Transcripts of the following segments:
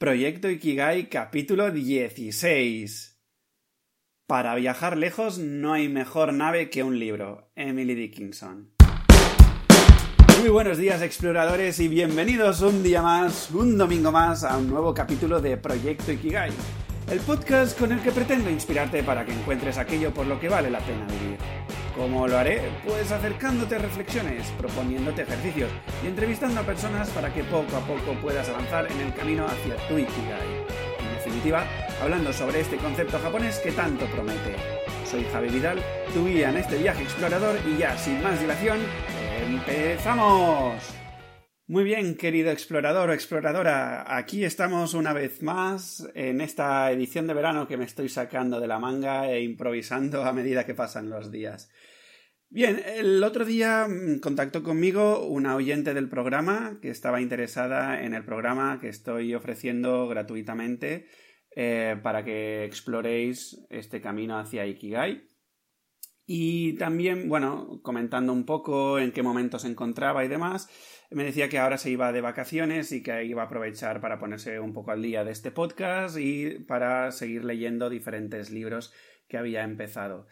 Proyecto Ikigai capítulo 16. Para viajar lejos no hay mejor nave que un libro. Emily Dickinson. Muy buenos días exploradores y bienvenidos un día más, un domingo más a un nuevo capítulo de Proyecto Ikigai. El podcast con el que pretendo inspirarte para que encuentres aquello por lo que vale la pena vivir. ¿Cómo lo haré? Pues acercándote a reflexiones, proponiéndote ejercicios y entrevistando a personas para que poco a poco puedas avanzar en el camino hacia tu Ikigai. En definitiva, hablando sobre este concepto japonés que tanto promete. Soy Javi Vidal, tu guía en este viaje explorador y ya sin más dilación, ¡empezamos! Muy bien, querido explorador o exploradora, aquí estamos una vez más en esta edición de verano que me estoy sacando de la manga e improvisando a medida que pasan los días. Bien, el otro día mm, contactó conmigo una oyente del programa que estaba interesada en el programa que estoy ofreciendo gratuitamente eh, para que exploréis este camino hacia Ikigai. Y también, bueno, comentando un poco en qué momento se encontraba y demás, me decía que ahora se iba de vacaciones y que iba a aprovechar para ponerse un poco al día de este podcast y para seguir leyendo diferentes libros que había empezado.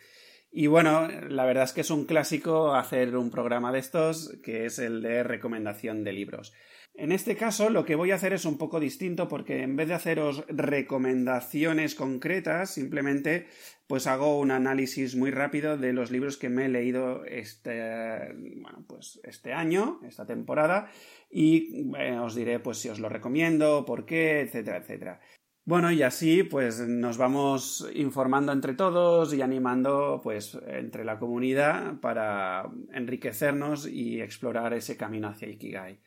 Y bueno, la verdad es que es un clásico hacer un programa de estos, que es el de recomendación de libros. En este caso lo que voy a hacer es un poco distinto porque en vez de haceros recomendaciones concretas, simplemente pues hago un análisis muy rápido de los libros que me he leído este, bueno, pues este año, esta temporada, y eh, os diré pues si os lo recomiendo, por qué, etcétera, etcétera. Bueno, y así pues nos vamos informando entre todos y animando pues entre la comunidad para enriquecernos y explorar ese camino hacia Ikigai.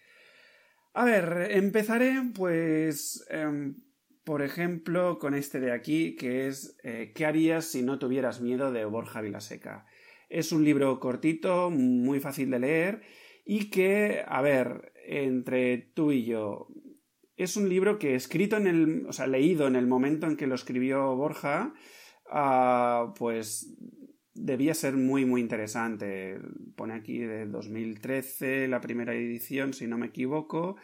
A ver, empezaré pues, em, por ejemplo, con este de aquí, que es eh, ¿Qué harías si no tuvieras miedo? de Borja Vilaseca. Es un libro cortito, muy fácil de leer y que, a ver, entre tú y yo, es un libro que escrito en el, o sea, leído en el momento en que lo escribió Borja, ah, pues debía ser muy, muy interesante. Pone aquí de 2013 la primera edición, si no me equivoco.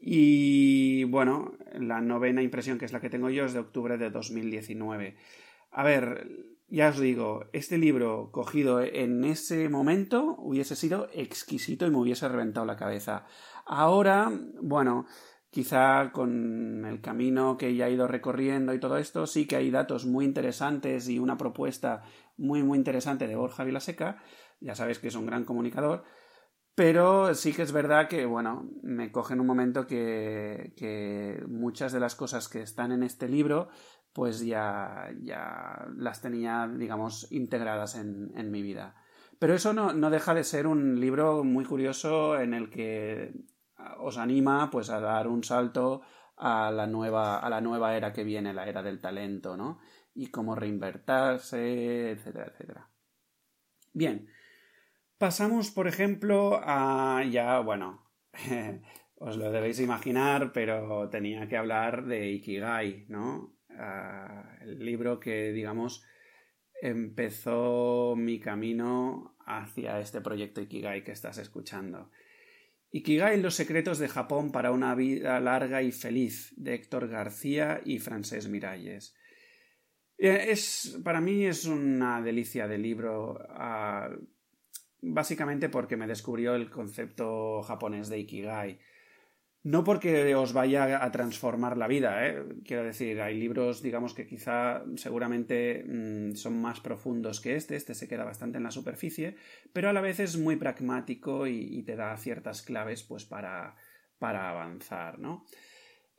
Y bueno, la novena impresión, que es la que tengo yo, es de octubre de 2019. A ver, ya os digo, este libro cogido en ese momento hubiese sido exquisito y me hubiese reventado la cabeza. Ahora, bueno, quizá con el camino que ya he ido recorriendo y todo esto, sí que hay datos muy interesantes y una propuesta muy, muy interesante de Borja Vilaseca. Ya sabéis que es un gran comunicador. Pero sí que es verdad que, bueno, me coge en un momento que, que muchas de las cosas que están en este libro, pues ya, ya las tenía, digamos, integradas en, en mi vida. Pero eso no, no deja de ser un libro muy curioso en el que os anima pues a dar un salto a la nueva, a la nueva era que viene, la era del talento, ¿no? Y cómo reinvertirse, etcétera, etcétera. Bien, pasamos, por ejemplo, a ya, bueno, os lo debéis imaginar, pero tenía que hablar de Ikigai, ¿no? el libro que, digamos, empezó mi camino hacia este proyecto Ikigai que estás escuchando. Ikigai Los secretos de Japón para una vida larga y feliz de Héctor García y Francés Miralles. Eh, es, para mí es una delicia de libro, ah, básicamente porque me descubrió el concepto japonés de Ikigai. No porque os vaya a transformar la vida, ¿eh? quiero decir, hay libros, digamos, que quizá seguramente mm, son más profundos que este, este se queda bastante en la superficie, pero a la vez es muy pragmático y, te da ciertas claves pues para, para avanzar, ¿no?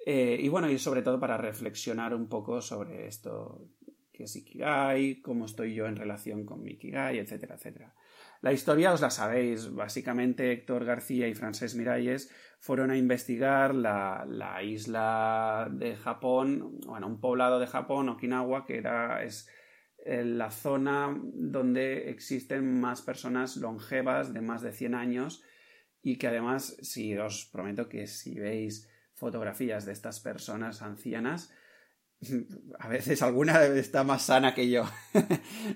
Eh, y bueno, y sobre todo para reflexionar un poco sobre esto, qué es Ikigai, cómo estoy yo en relación con mi Ikigai, etcétera, etcétera. La historia os la sabéis. Básicamente Héctor García y Francés Miralles fueron a investigar la, la, isla de Japón, bueno, un poblado de Japón, Okinawa, que era, es eh, la zona donde existen más personas longevas de más de 100 años y que además, si os prometo que si veis fotografías de estas personas ancianas, a veces alguna está más sana que yo.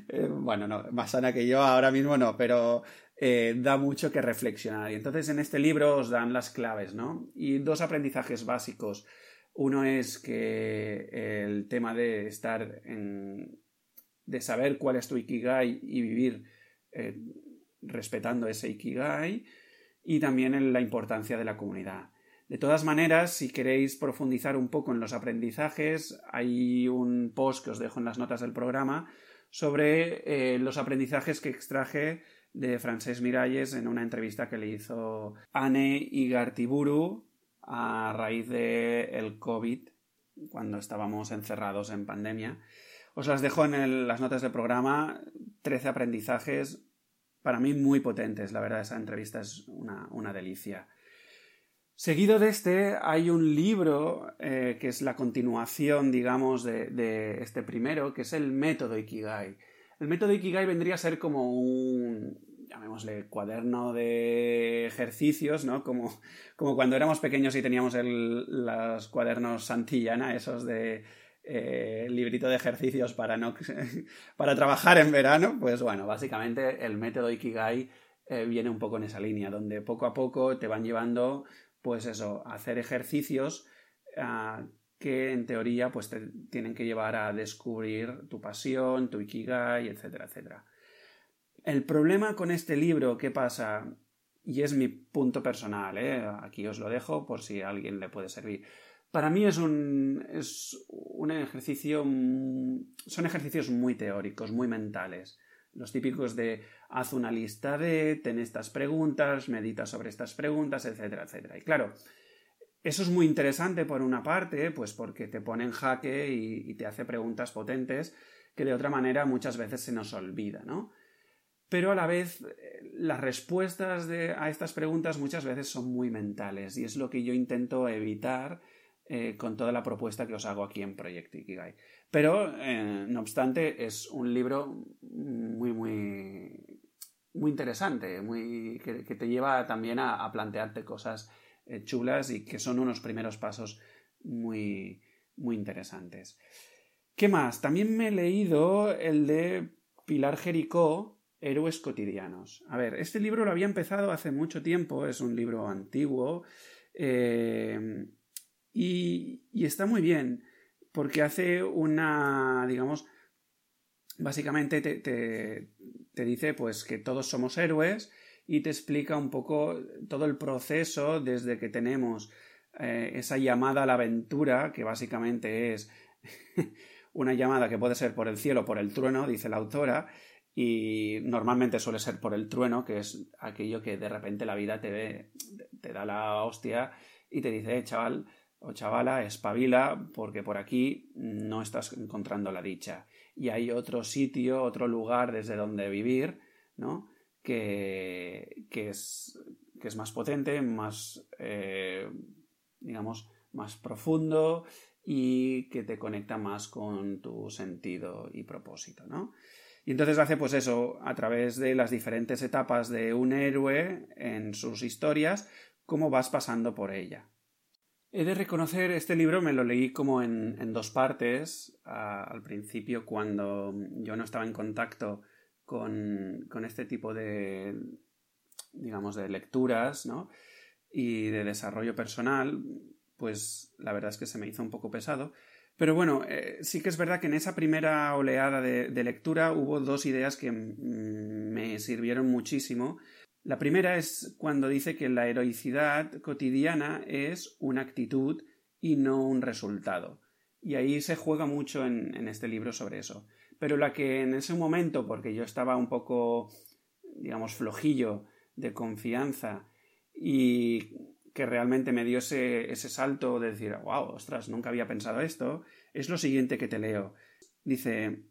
Eh, bueno, no, más sana que yo ahora mismo no, pero eh, da mucho que reflexionar. Y entonces en este libro os dan las claves, ¿no? Y dos aprendizajes básicos. Uno es que el tema de estar en, de saber cuál es tu Ikigai y vivir eh, respetando ese Ikigai y también en la importancia de la comunidad. De todas maneras, si queréis profundizar un poco en los aprendizajes, hay un post que os dejo en las notas del programa sobre eh, los aprendizajes que extraje de Francesc Miralles en una entrevista que le hizo Anne Igartiburu a raíz del el COVID, cuando estábamos encerrados en pandemia. Os las dejo en las notas del programa, 13 aprendizajes para mí muy potentes, la verdad, esa entrevista es una, delicia. Seguido de este hay un libro eh, que es la continuación, digamos, de, este primero, que es el método Ikigai. El método Ikigai vendría a ser como un, llamémosle, cuaderno de ejercicios, ¿no? Como, como cuando éramos pequeños y teníamos el, los cuadernos Santillana, esos de eh, librito de ejercicios para, no, para trabajar en verano, pues bueno, básicamente el método Ikigai eh, viene un poco en esa línea, donde poco a poco te van llevando, pues eso, hacer ejercicios ah, que en teoría pues te tienen que llevar a descubrir tu pasión, tu Ikigai, etcétera, etcétera. El problema con este libro, ¿qué pasa? Y es mi punto personal, ¿eh? aquí os lo dejo por si a alguien le puede servir. Para mí es un, es un ejercicio, mm, son ejercicios muy teóricos, muy mentales. Los típicos de haz una lista de, ten estas preguntas, medita sobre estas preguntas, etcétera, etcétera. Y claro, eso es muy interesante por una parte, pues porque te pone en jaque y, te hace preguntas potentes que de otra manera muchas veces se nos olvida, ¿no? Pero a la vez eh, las respuestas a estas preguntas muchas veces son muy mentales y es lo que yo intento evitar eh, con toda la propuesta que os hago aquí en Proyecto Ikigai. Pero, eh, no obstante, es un libro muy, muy, muy interesante, muy, que, te lleva también a, plantearte cosas eh, chulas y que son unos primeros pasos muy, muy interesantes. ¿Qué más? También me he leído el de Pilar Jericó, Héroes cotidianos. A ver, este libro lo había empezado hace mucho tiempo, es un libro antiguo. Y, está muy bien, porque hace una, digamos, básicamente te, te, dice pues que todos somos héroes y te explica un poco todo el proceso desde que tenemos eh, esa llamada a la aventura, que básicamente es una llamada que puede ser por el cielo o por el trueno, dice la autora, y normalmente suele ser por el trueno, que es aquello que de repente la vida te, ve, te da la hostia y te dice, eh, chaval, o chavala, espabila, porque por aquí no estás encontrando la dicha. Y hay otro sitio, otro lugar desde donde vivir, ¿no? Que, que, es, que es más potente, más, eh, digamos, más profundo y que te conecta más con tu sentido y propósito, ¿no? Y entonces hace pues eso, a través de las diferentes etapas de un héroe en sus historias, cómo vas pasando por ella. He de reconocer, este libro me lo leí como en, dos partes. al principio, cuando yo no estaba en contacto con, este tipo de, digamos, de lecturas, ¿no? Y de desarrollo personal, pues la verdad es que se me hizo un poco pesado. Pero bueno, eh, sí que es verdad que en esa primera oleada de lectura hubo dos ideas que me sirvieron muchísimo la primera es cuando dice que la heroicidad cotidiana es una actitud y no un resultado. Y ahí se juega mucho en, este libro sobre eso. Pero la que en ese momento, porque yo estaba un poco, digamos, flojillo de confianza y que realmente me dio ese, ese salto de decir, wow, ostras, nunca había pensado esto, es lo siguiente que te leo. Dice,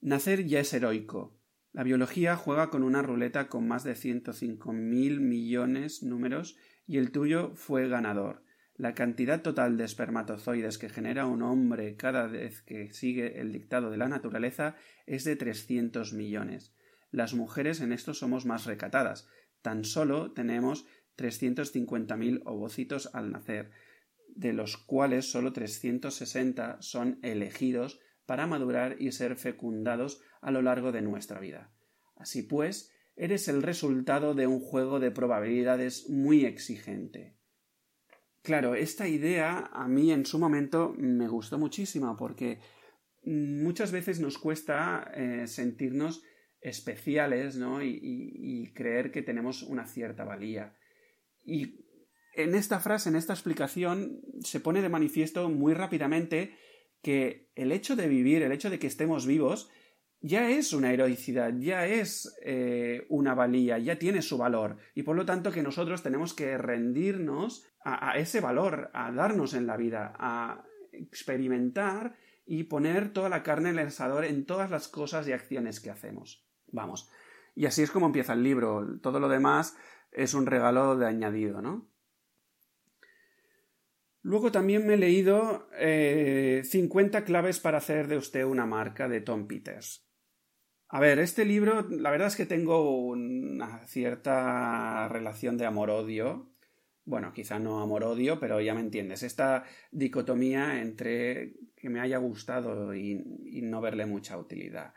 nacer ya es heroico, la biología juega con una ruleta con más de 105 mil millones números y el tuyo fue ganador. La cantidad total de espermatozoides que genera un hombre cada vez que sigue el dictado de la naturaleza es de 300 millones. Las mujeres en esto somos más recatadas. Tan solo tenemos 350.000 ovocitos al nacer, de los cuales solo 360 son elegidos para madurar y ser fecundados a lo largo de nuestra vida. Así pues, eres el resultado de un juego de probabilidades muy exigente. claro, esta idea a mí en su momento me gustó muchísimo porque muchas veces nos cuesta eh, sentirnos especiales ¿no? y, creer que tenemos una cierta valía. Y en esta frase, en esta explicación, se pone de manifiesto muy rápidamente que el hecho de vivir, el hecho de que estemos vivos, ya es una heroicidad, ya es eh, una valía, ya tiene su valor. Y por lo tanto que nosotros tenemos que rendirnos a, ese valor, a darnos en la vida, a experimentar y poner toda la carne en el asador en todas las cosas y acciones que hacemos. Vamos. Y así es como empieza el libro. Todo lo demás es un regalo de añadido, ¿no? Luego también me he leído 50 eh, claves para hacer de usted una marca de Tom Peters. A ver, este libro, la verdad es que tengo una cierta relación de amor-odio. Bueno, quizá no amor-odio, pero ya me entiendes. Esta dicotomía entre que me haya gustado y, no verle mucha utilidad.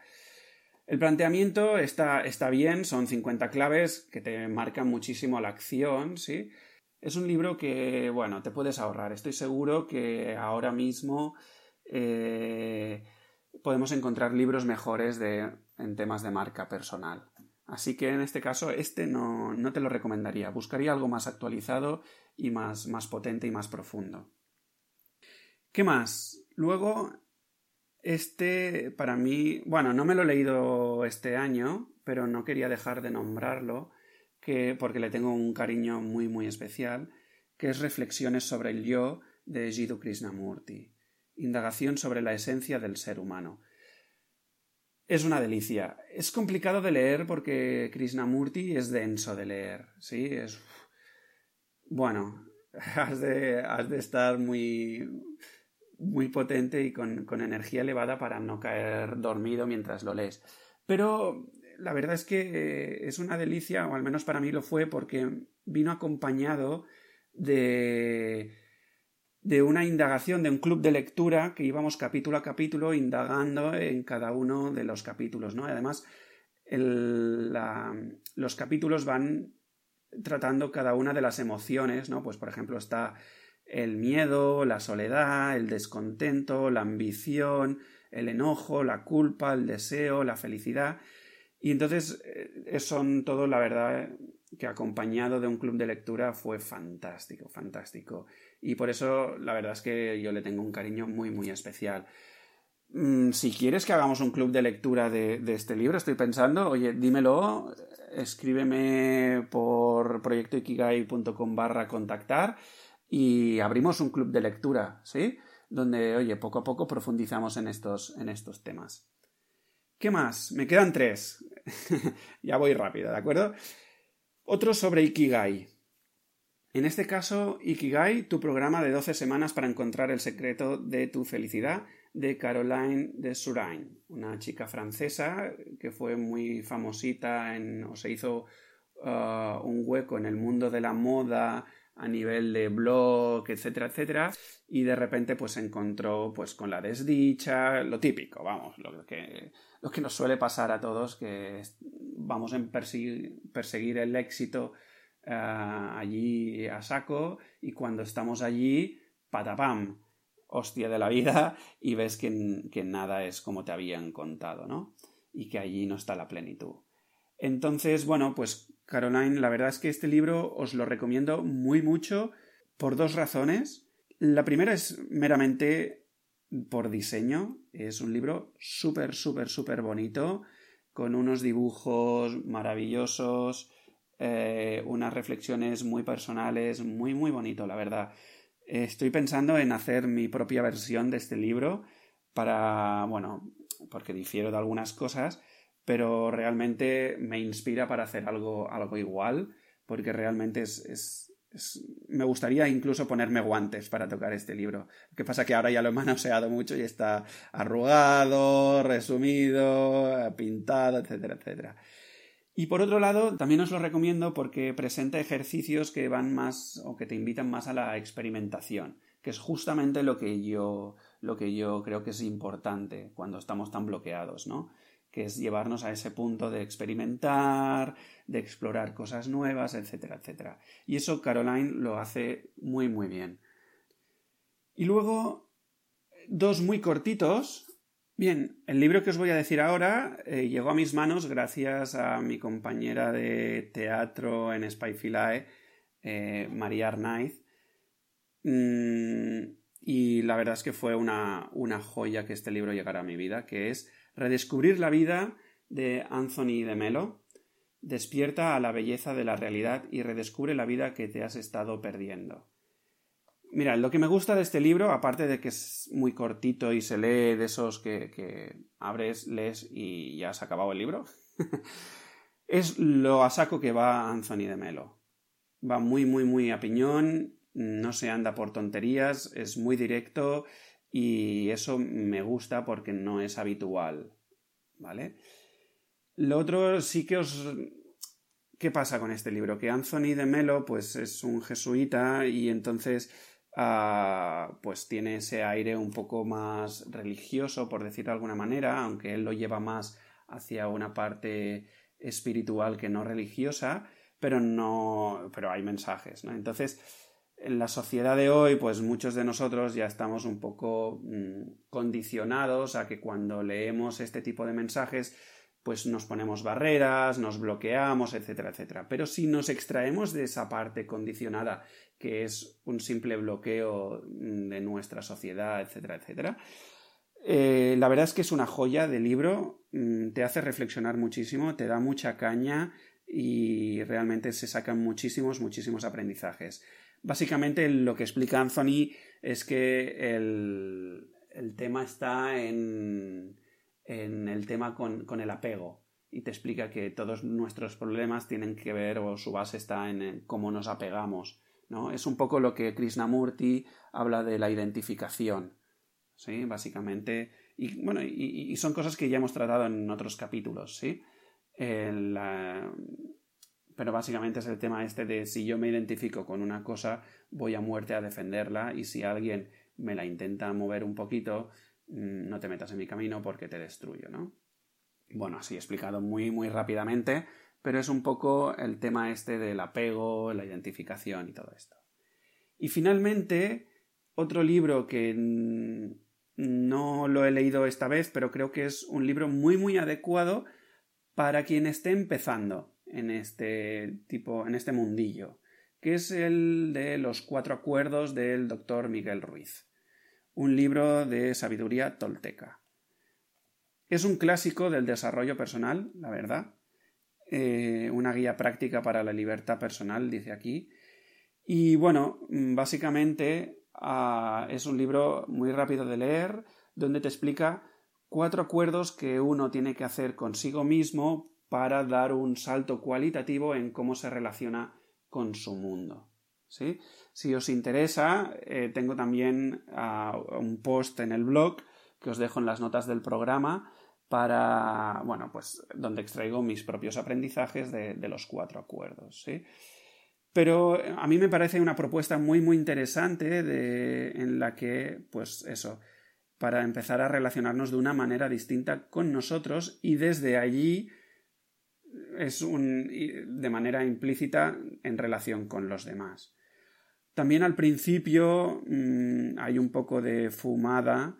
El planteamiento está, está, bien, son 50 claves que te marcan muchísimo la acción, ¿sí? Es un libro que, bueno, te puedes ahorrar. Estoy seguro que ahora mismo eh, podemos encontrar libros mejores de, en temas de marca personal. Así que en este caso, este no, no te lo recomendaría. Buscaría algo más actualizado y más, más potente y más profundo. ¿Qué más? Luego, este para mí, bueno, no me lo he leído este año, pero no quería dejar de nombrarlo, que, porque le tengo un cariño muy, muy especial, que es Reflexiones sobre el yo de Jiddu Krishnamurti indagación sobre la esencia del ser humano. Es una delicia. Es complicado de leer porque Krishnamurti es denso de leer, ¿sí? Es... Bueno, has de, has de estar muy, muy potente y con, con, energía elevada para no caer dormido mientras lo lees. Pero la verdad es que es una delicia, o al menos para mí lo fue, porque vino acompañado de de una indagación, de un club de lectura que íbamos capítulo a capítulo indagando en cada uno de los capítulos, ¿no? Además, los capítulos van tratando cada una de las emociones, ¿no? Pues, por ejemplo, está el miedo, la soledad, el descontento, la ambición, el enojo, la culpa, el deseo, la felicidad. Y entonces eh, son todo, la verdad, que acompañado de un club de lectura fue fantástico, fantástico. Y por eso la verdad es que yo le tengo un cariño muy, muy especial. Mm, si quieres que hagamos un club de lectura de, este libro, estoy pensando, oye, dímelo, escríbeme por proyectoikigai.com barra contactar y abrimos un club de lectura, ¿sí? Donde, oye, poco a poco profundizamos en estos, en estos temas. ¿Qué más? Me quedan tres. ya voy rápido, ¿de acuerdo? Otro sobre Ikigai. En este caso, Ikigai, tu programa de 12 semanas para encontrar el secreto de tu felicidad, de Caroline de Surain, una chica francesa que fue muy famosita en, o se hizo uh, un hueco en el mundo de la moda a nivel de blog, etcétera, etcétera, y de repente pues se encontró pues con la desdicha, lo típico, vamos, lo que, que nos suele pasar a todos, que vamos a perseguir, perseguir el éxito eh, allí a saco y cuando estamos allí, patapam, hostia de la vida y ves que, que nada es como te habían contado, ¿no? Y que allí no está la plenitud. Entonces, bueno, pues Caroline, la verdad es que este libro os lo recomiendo muy mucho por dos razones. La primera es meramente por diseño. Es un libro súper, súper, súper bonito, con unos dibujos maravillosos, eh, unas reflexiones muy personales, muy, muy bonito, la verdad. Estoy pensando en hacer mi propia versión de este libro para, bueno, porque difiero de algunas cosas, pero realmente me inspira para hacer algo, algo igual, porque realmente es, me gustaría incluso ponerme guantes para tocar este libro. Lo que pasa que ahora ya lo he manoseado mucho y está arrugado, resumido, pintado, etcétera, etcétera. Y por otro lado, también os lo recomiendo porque presenta ejercicios que van más o que te invitan más a la experimentación, que es justamente lo que yo, lo que yo creo que es importante cuando estamos tan bloqueados, ¿no? Que es llevarnos a ese punto de experimentar, de explorar cosas nuevas, etcétera, etcétera. Y eso Caroline lo hace muy, muy bien. Y luego, dos muy cortitos. Bien, el libro que os voy a decir ahora eh, llegó a mis manos gracias a mi compañera de teatro en Spyfilae, eh, María Arnaiz. Mm, y la verdad es que fue una, una joya que este libro llegara a mi vida, que es Redescubrir la vida de Anthony de Melo. Despierta a la belleza de la realidad y redescubre la vida que te has estado perdiendo. Mira, lo que me gusta de este libro, aparte de que es muy cortito y se lee de esos que, que abres, lees y ya has acabado el libro, es lo a saco que va Anthony de Melo. Va muy, muy, muy a piñón, no se anda por tonterías, es muy directo y eso me gusta porque no es habitual, ¿vale? Lo otro sí que os... ¿Qué pasa con este libro? Que Anthony de Melo pues es un jesuita y entonces ah, pues tiene ese aire un poco más religioso, por decir de alguna manera, aunque él lo lleva más hacia una parte espiritual que no religiosa, pero no, pero hay mensajes, ¿no? Entonces, en la sociedad de hoy, pues muchos de nosotros ya estamos un poco mm, condicionados a que cuando leemos este tipo de mensajes, pues nos ponemos barreras, nos bloqueamos, etcétera, etcétera. Pero si nos extraemos de esa parte condicionada, que es un simple bloqueo mm, de nuestra sociedad, etcétera, etcétera, eh, la verdad es que es una joya de libro, mm, te hace reflexionar muchísimo, te da mucha caña y realmente se sacan muchísimos, muchísimos aprendizajes. Básicamente lo que explica Anthony es que el, tema está en, el tema con, el apego y te explica que todos nuestros problemas tienen que ver o su base está en cómo nos apegamos. ¿no? Es un poco lo que Krishnamurti habla de la identificación. ¿sí? Básicamente. Y bueno, y, son cosas que ya hemos tratado en otros capítulos. ¿sí? Pero básicamente es el tema este de si yo me identifico con una cosa, voy a muerte a defenderla y si alguien me la intenta mover un poquito, mm, no te metas en mi camino porque te destruyo, ¿no? Bueno, así explicado muy, muy rápidamente, pero es un poco el tema este del apego, la identificación y todo esto. Y finalmente, otro libro que no lo he leído esta vez, pero creo que es un libro muy, muy adecuado para quien esté empezando en este tipo, en este mundillo, que es el de los cuatro acuerdos del doctor Miguel Ruiz, un libro de sabiduría tolteca. Es un clásico del desarrollo personal, la verdad, eh, una guía práctica para la libertad personal, dice aquí. Y bueno, básicamente ah, es un libro muy rápido de leer, donde te explica cuatro acuerdos que uno tiene que hacer consigo mismo para dar un salto cualitativo en cómo se relaciona con su mundo. ¿sí? Si os interesa, eh, tengo también ah, un post en el blog que os dejo en las notas del programa para, bueno, pues donde extraigo mis propios aprendizajes de, los cuatro acuerdos, ¿sí? Pero a mí me parece una propuesta muy, muy interesante de, en la que, pues eso, para empezar a relacionarnos de una manera distinta con nosotros y desde allí es un, de manera implícita en relación con los demás. También al principio mm, hay un poco de fumada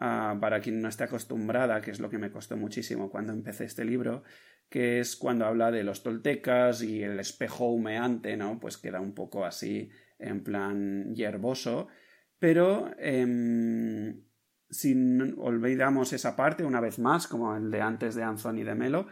ah, para quien no esté acostumbrada, que es lo que me costó muchísimo cuando empecé este libro, que es cuando habla de los toltecas y el espejo humeante, ¿no? Pues queda un poco así en plan hierboso, pero em, si olvidamos esa parte una vez más, como el de antes de Anthony de Melo,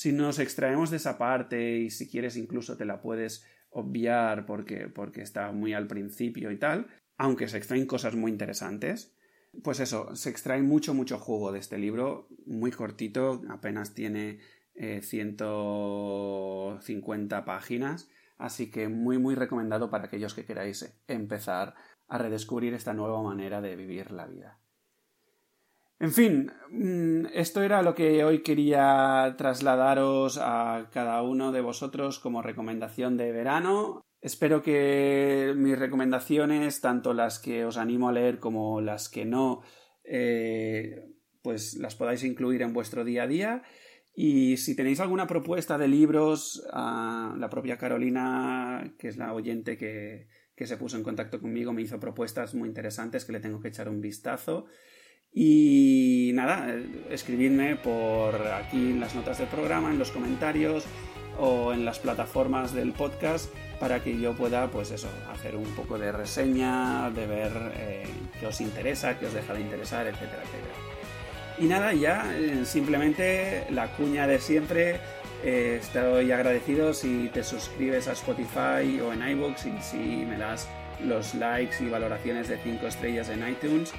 si nos extraemos de esa parte y si quieres incluso te la puedes obviar porque, porque está muy al principio y tal, aunque se extraen cosas muy interesantes, pues eso, se extrae mucho, mucho jugo de este libro, muy cortito, apenas tiene 150 eh, páginas, así que muy, muy recomendado para aquellos que queráis empezar a redescubrir esta nueva manera de vivir la vida. En fin, mm, esto era lo que hoy quería trasladaros a cada uno de vosotros como recomendación de verano. Espero que mis recomendaciones, tanto las que os animo a leer como las que no, eh, pues las podáis incluir en vuestro día a día. Y si tenéis alguna propuesta de libros, la propia Carolina, que es la oyente que, que se puso en contacto conmigo, me hizo propuestas muy interesantes que le tengo que echar un vistazo. Y nada, escribidme por aquí en las notas del programa, en los comentarios o en las plataformas del podcast para que yo pueda, pues eso, hacer un poco de reseña, de ver eh, qué os interesa, qué os deja de interesar, etcétera, etcétera. Y nada, ya eh, simplemente la cuña de siempre. Eh, estoy agradecido si te suscribes a Spotify o en iBooks y si me das los likes y valoraciones de 5 estrellas en iTunes.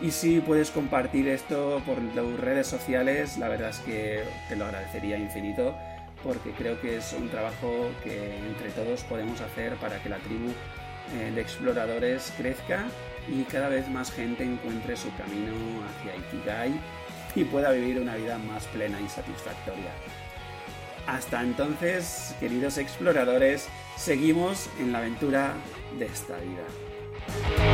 Y si puedes compartir esto por tus redes sociales, la verdad es que te lo agradecería infinito porque creo que es un trabajo que entre todos podemos hacer para que la tribu eh, de exploradores crezca y cada vez más gente encuentre su camino hacia Ikigai y pueda vivir una vida más plena y satisfactoria. Hasta entonces, queridos exploradores, seguimos en la aventura de esta vida.